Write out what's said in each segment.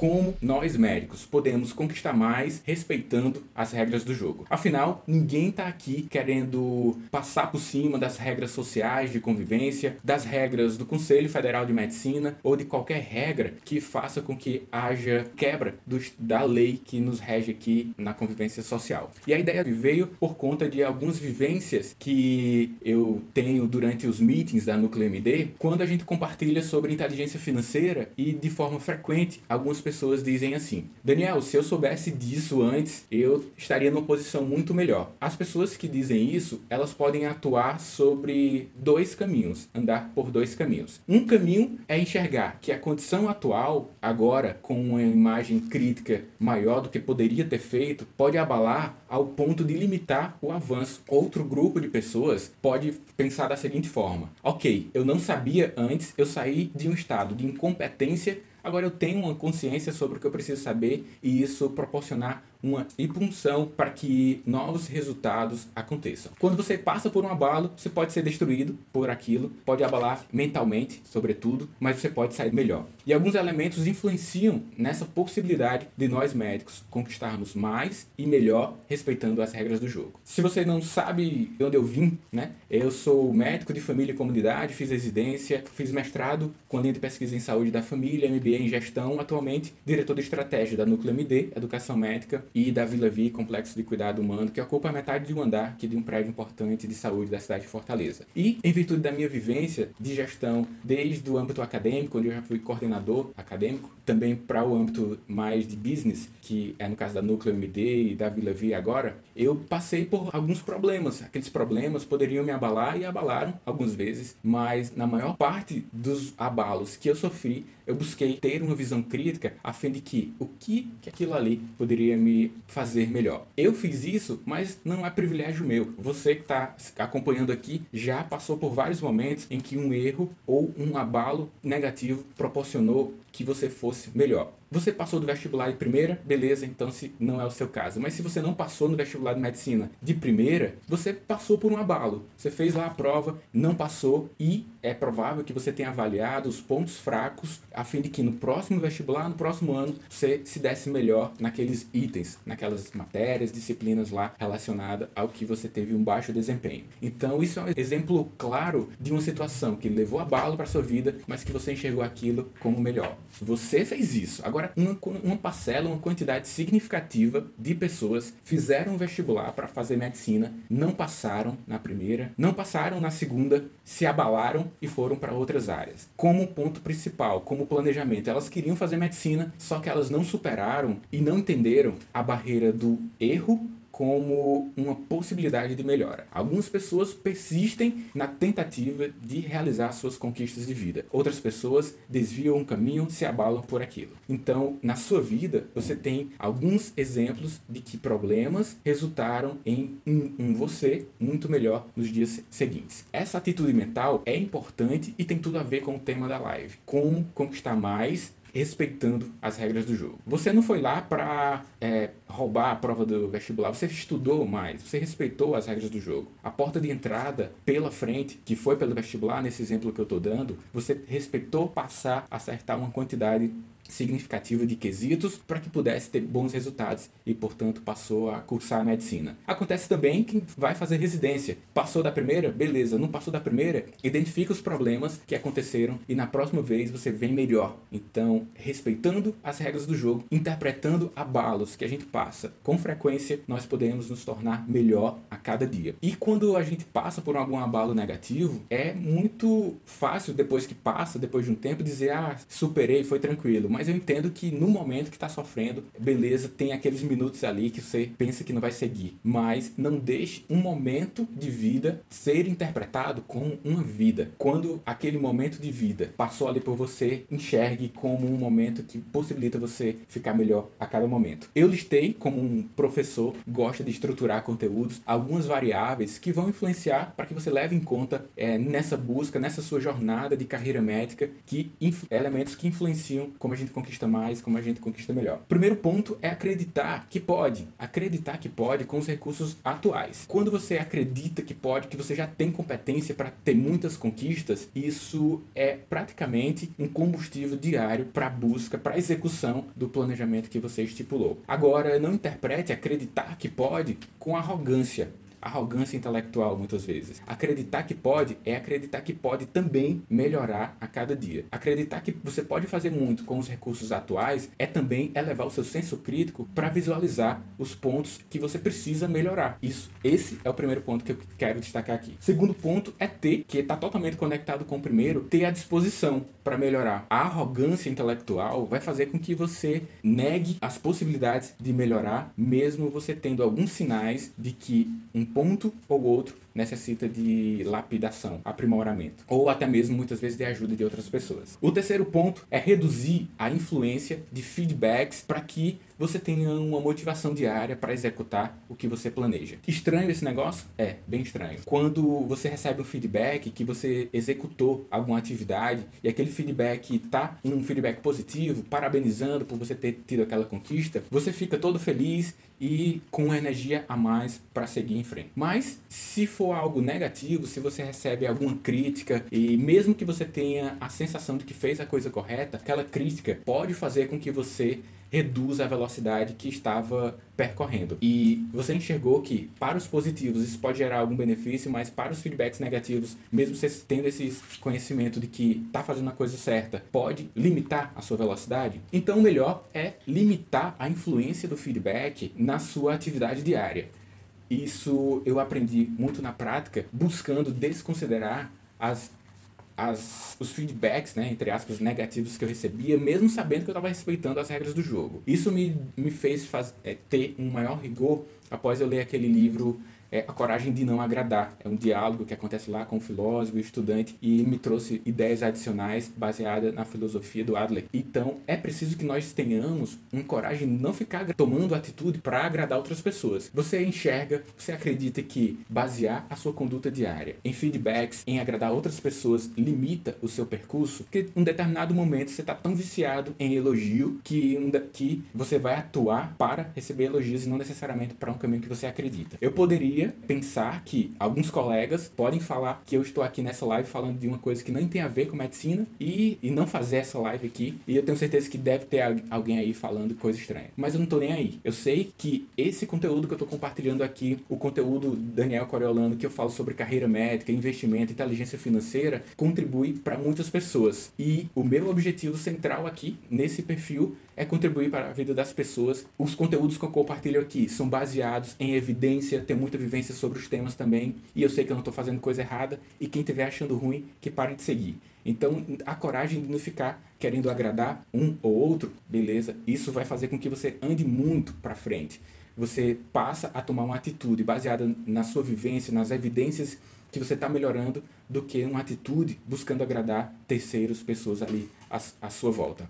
como nós médicos podemos conquistar mais respeitando as regras do jogo. Afinal, ninguém está aqui querendo passar por cima das regras sociais de convivência, das regras do Conselho Federal de Medicina ou de qualquer regra que faça com que haja quebra dos, da lei que nos rege aqui na convivência social. E a ideia veio por conta de algumas vivências que eu tenho durante os meetings da Núcleo MD, quando a gente compartilha sobre inteligência financeira e de forma frequente algumas pessoas pessoas dizem assim: Daniel, se eu soubesse disso antes, eu estaria numa posição muito melhor. As pessoas que dizem isso, elas podem atuar sobre dois caminhos, andar por dois caminhos. Um caminho é enxergar que a condição atual, agora com uma imagem crítica maior do que poderia ter feito, pode abalar ao ponto de limitar o avanço. Outro grupo de pessoas pode pensar da seguinte forma: ok, eu não sabia antes, eu saí de um estado de incompetência Agora eu tenho uma consciência sobre o que eu preciso saber e isso proporcionar uma impulsão para que novos resultados aconteçam. Quando você passa por um abalo, você pode ser destruído por aquilo, pode abalar mentalmente, sobretudo, mas você pode sair melhor. E alguns elementos influenciam nessa possibilidade de nós médicos conquistarmos mais e melhor respeitando as regras do jogo. Se você não sabe de onde eu vim, né? Eu sou médico de família e comunidade, fiz residência, fiz mestrado com linha de pesquisa em saúde da família, MBA em gestão, atualmente diretor de estratégia da Núcleo MD, Educação Médica e da Vila Vi, Complexo de Cuidado Humano, que ocupa metade de um andar aqui de um prédio importante de saúde da cidade de Fortaleza. E, em virtude da minha vivência de gestão desde o âmbito acadêmico, onde eu já fui coordenador acadêmico, também para o âmbito mais de business, que é no caso da Núcleo MD e da Vila Vi agora, eu passei por alguns problemas. Aqueles problemas poderiam me abalar e abalaram algumas vezes, mas na maior parte dos abalos que eu sofri, eu busquei ter uma visão crítica a fim de que o que, que aquilo ali poderia me fazer melhor. Eu fiz isso, mas não é privilégio meu. Você que está acompanhando aqui já passou por vários momentos em que um erro ou um abalo negativo proporcionou que você fosse melhor. Você passou do vestibular de primeira, beleza, então se não é o seu caso. Mas se você não passou no vestibular de medicina de primeira, você passou por um abalo. Você fez lá a prova, não passou e é provável que você tenha avaliado os pontos fracos a fim de que no próximo vestibular, no próximo ano, você se desse melhor naqueles itens, naquelas matérias, disciplinas lá relacionadas ao que você teve um baixo desempenho. Então, isso é um exemplo claro de uma situação que levou abalo para sua vida, mas que você enxergou aquilo como melhor. Você fez isso. Agora uma, uma parcela, uma quantidade significativa de pessoas fizeram vestibular para fazer medicina, não passaram na primeira, não passaram na segunda, se abalaram e foram para outras áreas. Como ponto principal, como planejamento, elas queriam fazer medicina, só que elas não superaram e não entenderam a barreira do erro como uma possibilidade de melhora. Algumas pessoas persistem na tentativa de realizar suas conquistas de vida. Outras pessoas desviam um caminho, se abalam por aquilo. Então, na sua vida, você tem alguns exemplos de que problemas resultaram em um, um você muito melhor nos dias seguintes. Essa atitude mental é importante e tem tudo a ver com o tema da live. Como conquistar mais respeitando as regras do jogo. Você não foi lá para é, roubar a prova do vestibular, você estudou mais, você respeitou as regras do jogo. A porta de entrada pela frente, que foi pelo vestibular, nesse exemplo que eu estou dando, você respeitou passar, acertar uma quantidade significativa de quesitos para que pudesse ter bons resultados e, portanto, passou a cursar a medicina. Acontece também que vai fazer residência. Passou da primeira? Beleza. Não passou da primeira? Identifica os problemas que aconteceram e na próxima vez você vem melhor. Então, respeitando as regras do jogo, interpretando abalos que a gente passa com frequência, nós podemos nos tornar melhor a cada dia. E quando a gente passa por algum abalo negativo, é muito fácil depois que passa, depois de um tempo, dizer: ah, superei, foi tranquilo. Mas mas eu entendo que no momento que está sofrendo, beleza, tem aqueles minutos ali que você pensa que não vai seguir, mas não deixe um momento de vida ser interpretado como uma vida. Quando aquele momento de vida passou ali por você, enxergue como um momento que possibilita você ficar melhor a cada momento. Eu listei como um professor gosta de estruturar conteúdos algumas variáveis que vão influenciar para que você leve em conta é, nessa busca, nessa sua jornada de carreira médica, que elementos que influenciam como a gente conquista mais, como a gente conquista melhor. Primeiro ponto é acreditar que pode, acreditar que pode com os recursos atuais. Quando você acredita que pode, que você já tem competência para ter muitas conquistas, isso é praticamente um combustível diário para a busca, para a execução do planejamento que você estipulou. Agora, não interprete acreditar que pode com arrogância arrogância intelectual muitas vezes. Acreditar que pode é acreditar que pode também melhorar a cada dia. Acreditar que você pode fazer muito com os recursos atuais é também elevar o seu senso crítico para visualizar os pontos que você precisa melhorar. Isso, esse é o primeiro ponto que eu quero destacar aqui. Segundo ponto é ter, que está totalmente conectado com o primeiro, ter a disposição para melhorar. A arrogância intelectual vai fazer com que você negue as possibilidades de melhorar, mesmo você tendo alguns sinais de que um ponto ou outro necessita de lapidação, aprimoramento, ou até mesmo muitas vezes de ajuda de outras pessoas. O terceiro ponto é reduzir a influência de feedbacks para que você tenha uma motivação diária para executar o que você planeja. Estranho esse negócio? É, bem estranho. Quando você recebe um feedback que você executou alguma atividade e aquele feedback tá um feedback positivo, parabenizando por você ter tido aquela conquista, você fica todo feliz e com energia a mais para seguir em frente. Mas se for algo negativo, se você recebe alguma crítica e mesmo que você tenha a sensação de que fez a coisa correta, aquela crítica pode fazer com que você reduza a velocidade que estava percorrendo. E você enxergou que para os positivos isso pode gerar algum benefício, mas para os feedbacks negativos, mesmo você tendo esse conhecimento de que está fazendo a coisa certa, pode limitar a sua velocidade. Então o melhor é limitar a influência do feedback na sua atividade diária. Isso eu aprendi muito na prática, buscando desconsiderar as, as, os feedbacks, né, entre aspas, negativos que eu recebia, mesmo sabendo que eu estava respeitando as regras do jogo. Isso me, me fez faz, é, ter um maior rigor após eu ler aquele livro é a coragem de não agradar. É um diálogo que acontece lá com o filósofo e estudante e me trouxe ideias adicionais baseadas na filosofia do Adler. Então, é preciso que nós tenhamos uma coragem de não ficar tomando atitude para agradar outras pessoas. Você enxerga, você acredita que basear a sua conduta diária em feedbacks, em agradar outras pessoas, limita o seu percurso? Porque em um determinado momento você está tão viciado em elogio que, que você vai atuar para receber elogios e não necessariamente para um caminho que você acredita. Eu poderia pensar que alguns colegas podem falar que eu estou aqui nessa live falando de uma coisa que nem tem a ver com medicina e, e não fazer essa live aqui. E eu tenho certeza que deve ter alguém aí falando coisa estranha. Mas eu não tô nem aí. Eu sei que esse conteúdo que eu tô compartilhando aqui, o conteúdo Daniel Coriolano, que eu falo sobre carreira médica, investimento, inteligência financeira, contribui para muitas pessoas. E o meu objetivo central aqui nesse perfil é contribuir para a vida das pessoas. Os conteúdos que eu compartilho aqui são baseados em evidência, tem muita vivência sobre os temas também, e eu sei que eu não estou fazendo coisa errada, e quem estiver achando ruim, que pare de seguir. Então, a coragem de não ficar querendo agradar um ou outro, beleza? Isso vai fazer com que você ande muito para frente. Você passa a tomar uma atitude baseada na sua vivência, nas evidências que você está melhorando, do que uma atitude buscando agradar terceiros, pessoas ali à, à sua volta.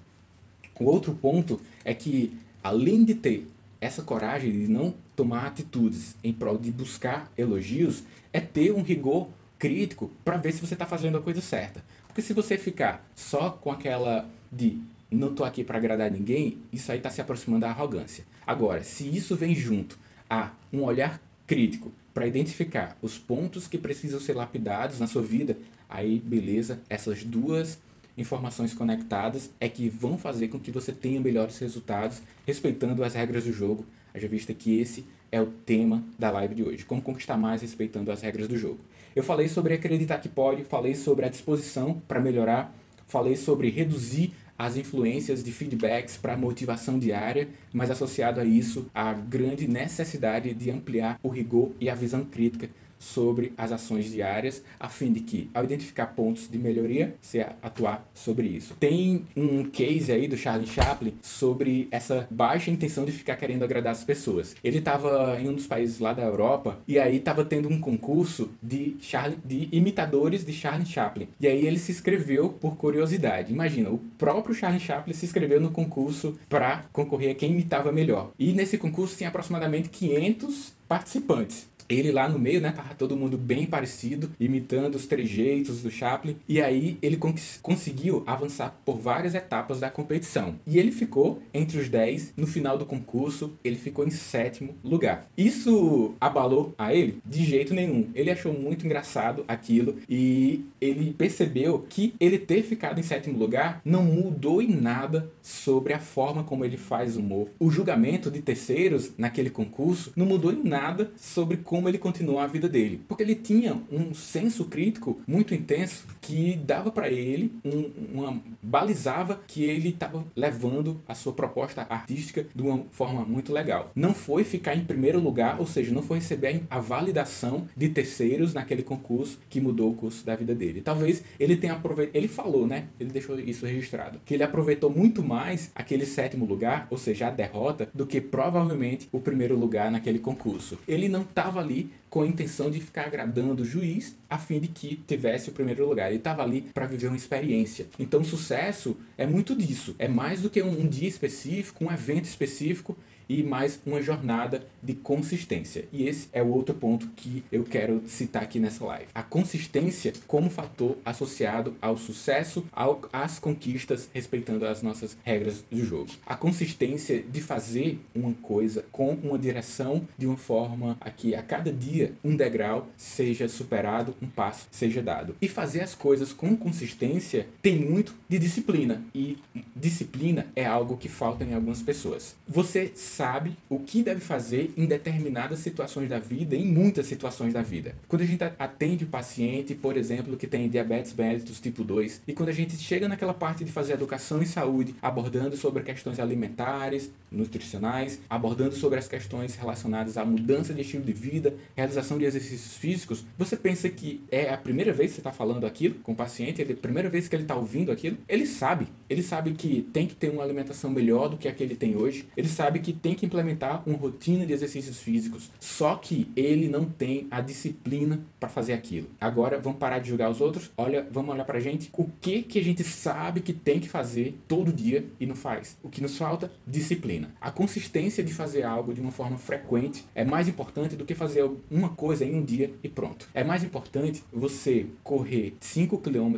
O outro ponto é que, além de ter essa coragem de não tomar atitudes em prol de buscar elogios, é ter um rigor crítico para ver se você está fazendo a coisa certa. Porque se você ficar só com aquela de não tô aqui para agradar ninguém, isso aí está se aproximando da arrogância. Agora, se isso vem junto a um olhar crítico para identificar os pontos que precisam ser lapidados na sua vida, aí beleza, essas duas informações conectadas é que vão fazer com que você tenha melhores resultados respeitando as regras do jogo. Haja vista que esse é o tema da live de hoje. Como conquistar mais respeitando as regras do jogo. Eu falei sobre acreditar que pode, falei sobre a disposição para melhorar, falei sobre reduzir as influências de feedbacks para motivação diária, mas associado a isso, a grande necessidade de ampliar o rigor e a visão crítica sobre as ações diárias, a fim de que, ao identificar pontos de melhoria, você atuar sobre isso. Tem um case aí do Charlie Chaplin sobre essa baixa intenção de ficar querendo agradar as pessoas. Ele estava em um dos países lá da Europa e aí estava tendo um concurso de, Charlie, de imitadores de Charlie Chaplin. E aí ele se inscreveu por curiosidade. Imagina, o próprio Charlie Chaplin se inscreveu no concurso para concorrer a quem imitava melhor. E nesse concurso tinha aproximadamente 500 participantes ele lá no meio, né? Tava todo mundo bem parecido, imitando os trejeitos do Chaplin. E aí ele cons conseguiu avançar por várias etapas da competição. E ele ficou entre os 10. No final do concurso, ele ficou em sétimo lugar. Isso abalou a ele? De jeito nenhum. Ele achou muito engraçado aquilo e ele percebeu que ele ter ficado em sétimo lugar não mudou em nada sobre a forma como ele faz humor. O julgamento de terceiros naquele concurso não mudou em nada sobre como como ele continuou a vida dele. Porque ele tinha um senso crítico muito intenso que dava para ele um, uma balizava que ele estava levando a sua proposta artística de uma forma muito legal. Não foi ficar em primeiro lugar, ou seja, não foi receber a validação de terceiros naquele concurso que mudou o curso da vida dele. Talvez ele tenha aproveitado, ele falou, né? Ele deixou isso registrado, que ele aproveitou muito mais aquele sétimo lugar, ou seja, a derrota, do que provavelmente o primeiro lugar naquele concurso. Ele não estava ali com a intenção de ficar agradando o juiz a fim de que tivesse o primeiro lugar. Ele estava ali para viver uma experiência. Então, sucesso é muito disso. É mais do que um, um dia específico, um evento específico e mais uma jornada de consistência. E esse é o outro ponto que eu quero citar aqui nessa live. A consistência como fator associado ao sucesso, ao, às conquistas, respeitando as nossas regras do jogo. A consistência de fazer uma coisa com uma direção de uma forma a que a cada dia um degrau seja superado, um passo seja dado. E fazer as coisas com consistência tem muito de disciplina. E disciplina é algo que falta em algumas pessoas. Você sabe o que deve fazer em determinadas situações da vida, em muitas situações da vida. Quando a gente atende o paciente, por exemplo, que tem diabetes mellitus tipo 2, e quando a gente chega naquela parte de fazer educação em saúde, abordando sobre questões alimentares, nutricionais, abordando sobre as questões relacionadas à mudança de estilo de vida, realização de exercícios físicos, você pensa que é a primeira vez que você está falando aquilo com o paciente, é a primeira vez que ele está ouvindo aquilo? Ele sabe. Ele sabe que tem que ter uma alimentação melhor do que a que ele tem hoje. Ele sabe que tem que implementar uma rotina de exercícios físicos. Só que ele não tem a disciplina para fazer aquilo. Agora vamos parar de julgar os outros. Olha, vamos olhar pra gente. O que que a gente sabe que tem que fazer todo dia e não faz? O que nos falta? Disciplina. A consistência de fazer algo de uma forma frequente é mais importante do que fazer uma coisa em um dia e pronto. É mais importante você correr 5 km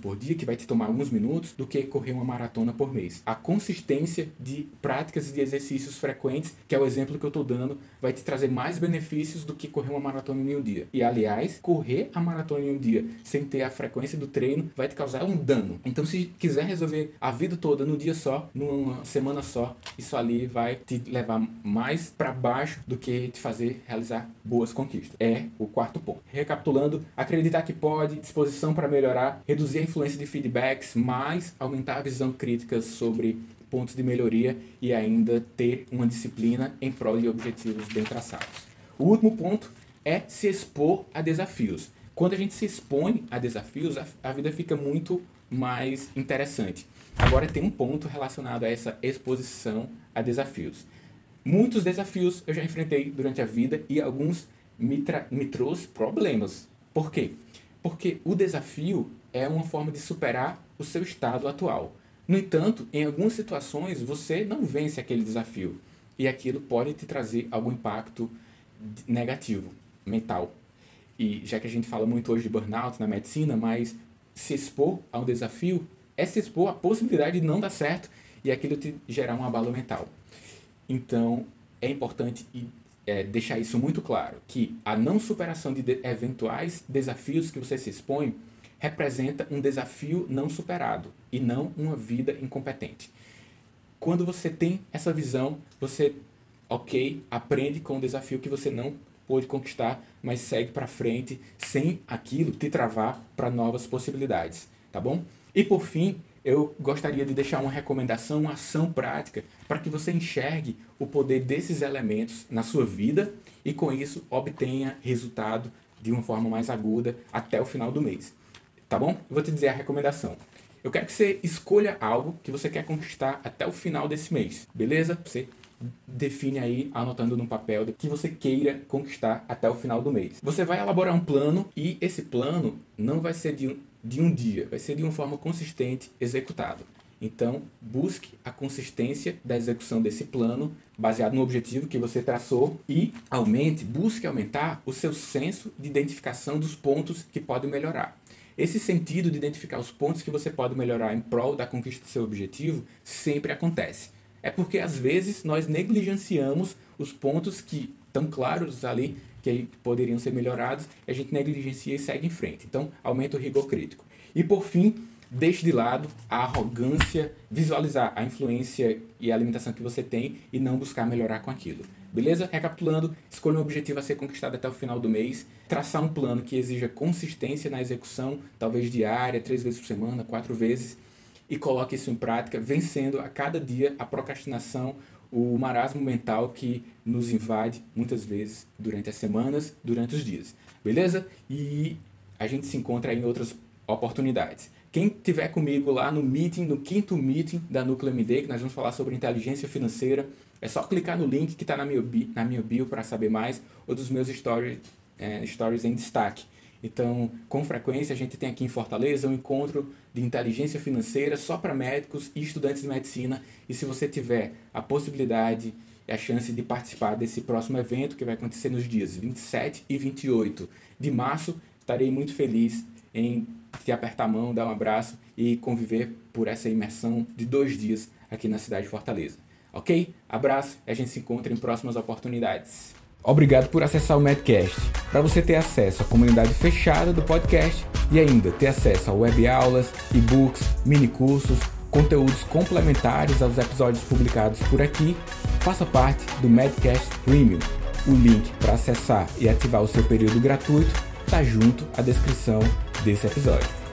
por dia, que vai te tomar alguns minutos, do que correr uma maratona por mês. A consistência de práticas de exercícios frequentes, que é o exemplo que eu estou dando, vai te trazer mais benefícios do que correr uma maratona em um dia. E aliás, correr a maratona em um dia sem ter a frequência do treino vai te causar um dano. Então, se quiser resolver a vida toda num dia só, numa semana só, isso ali vai te levar mais para baixo do que te fazer realizar boas conquistas. É o quarto ponto. Recapitulando, acreditar que pode, disposição para melhorar, reduzir a influência de feedbacks, mais aumentar a visão crítica sobre pontos de melhoria e ainda ter uma disciplina em prol de objetivos bem traçados. O último ponto é se expor a desafios. Quando a gente se expõe a desafios, a, a vida fica muito mais interessante. Agora tem um ponto relacionado a essa exposição a desafios. Muitos desafios eu já enfrentei durante a vida e alguns me, me trouxe problemas. Por quê? Porque o desafio é uma forma de superar o seu estado atual. No entanto, em algumas situações você não vence aquele desafio e aquilo pode te trazer algum impacto negativo, mental. E já que a gente fala muito hoje de burnout na medicina, mas se expor a um desafio é se expor à possibilidade de não dar certo e aquilo te gerar um abalo mental. Então, é importante é, deixar isso muito claro, que a não superação de, de eventuais desafios que você se expõe representa um desafio não superado e não uma vida incompetente. Quando você tem essa visão, você, ok, aprende com o desafio que você não pôde conquistar, mas segue para frente sem aquilo te travar para novas possibilidades, tá bom? E por fim, eu gostaria de deixar uma recomendação, uma ação prática para que você enxergue o poder desses elementos na sua vida e com isso obtenha resultado de uma forma mais aguda até o final do mês. Tá bom? Eu vou te dizer a recomendação. Eu quero que você escolha algo que você quer conquistar até o final desse mês, beleza? Você define aí, anotando no papel, que você queira conquistar até o final do mês. Você vai elaborar um plano e esse plano não vai ser de de um dia, vai ser de uma forma consistente executado. Então, busque a consistência da execução desse plano, baseado no objetivo que você traçou, e aumente, busque aumentar o seu senso de identificação dos pontos que podem melhorar. Esse sentido de identificar os pontos que você pode melhorar em prol da conquista do seu objetivo sempre acontece. É porque às vezes nós negligenciamos os pontos que estão claros ali que poderiam ser melhorados, a gente negligencia e segue em frente. Então, aumenta o rigor crítico. E por fim, deixe de lado a arrogância, visualizar a influência e a limitação que você tem e não buscar melhorar com aquilo. Beleza? Recapitulando, escolha um objetivo a ser conquistado até o final do mês, traçar um plano que exija consistência na execução, talvez diária, três vezes por semana, quatro vezes, e coloque isso em prática, vencendo a cada dia a procrastinação, o marasmo mental que nos invade muitas vezes durante as semanas, durante os dias. Beleza? E a gente se encontra em outras oportunidades. Quem tiver comigo lá no meeting, no quinto meeting da Núcleo MD, que nós vamos falar sobre inteligência financeira, é só clicar no link que está na minha bio, bio para saber mais, ou dos meus stories, é, stories em destaque. Então, com frequência, a gente tem aqui em Fortaleza um encontro de inteligência financeira só para médicos e estudantes de medicina. E se você tiver a possibilidade e a chance de participar desse próximo evento, que vai acontecer nos dias 27 e 28 de março, estarei muito feliz em te apertar a mão, dar um abraço e conviver por essa imersão de dois dias aqui na cidade de Fortaleza. Ok? Abraço e a gente se encontra em próximas oportunidades. Obrigado por acessar o Medcast. Para você ter acesso à comunidade fechada do podcast e ainda ter acesso a web aulas, e-books, mini cursos, conteúdos complementares aos episódios publicados por aqui, faça parte do Medcast Premium. O link para acessar e ativar o seu período gratuito está junto à descrição desse episódio.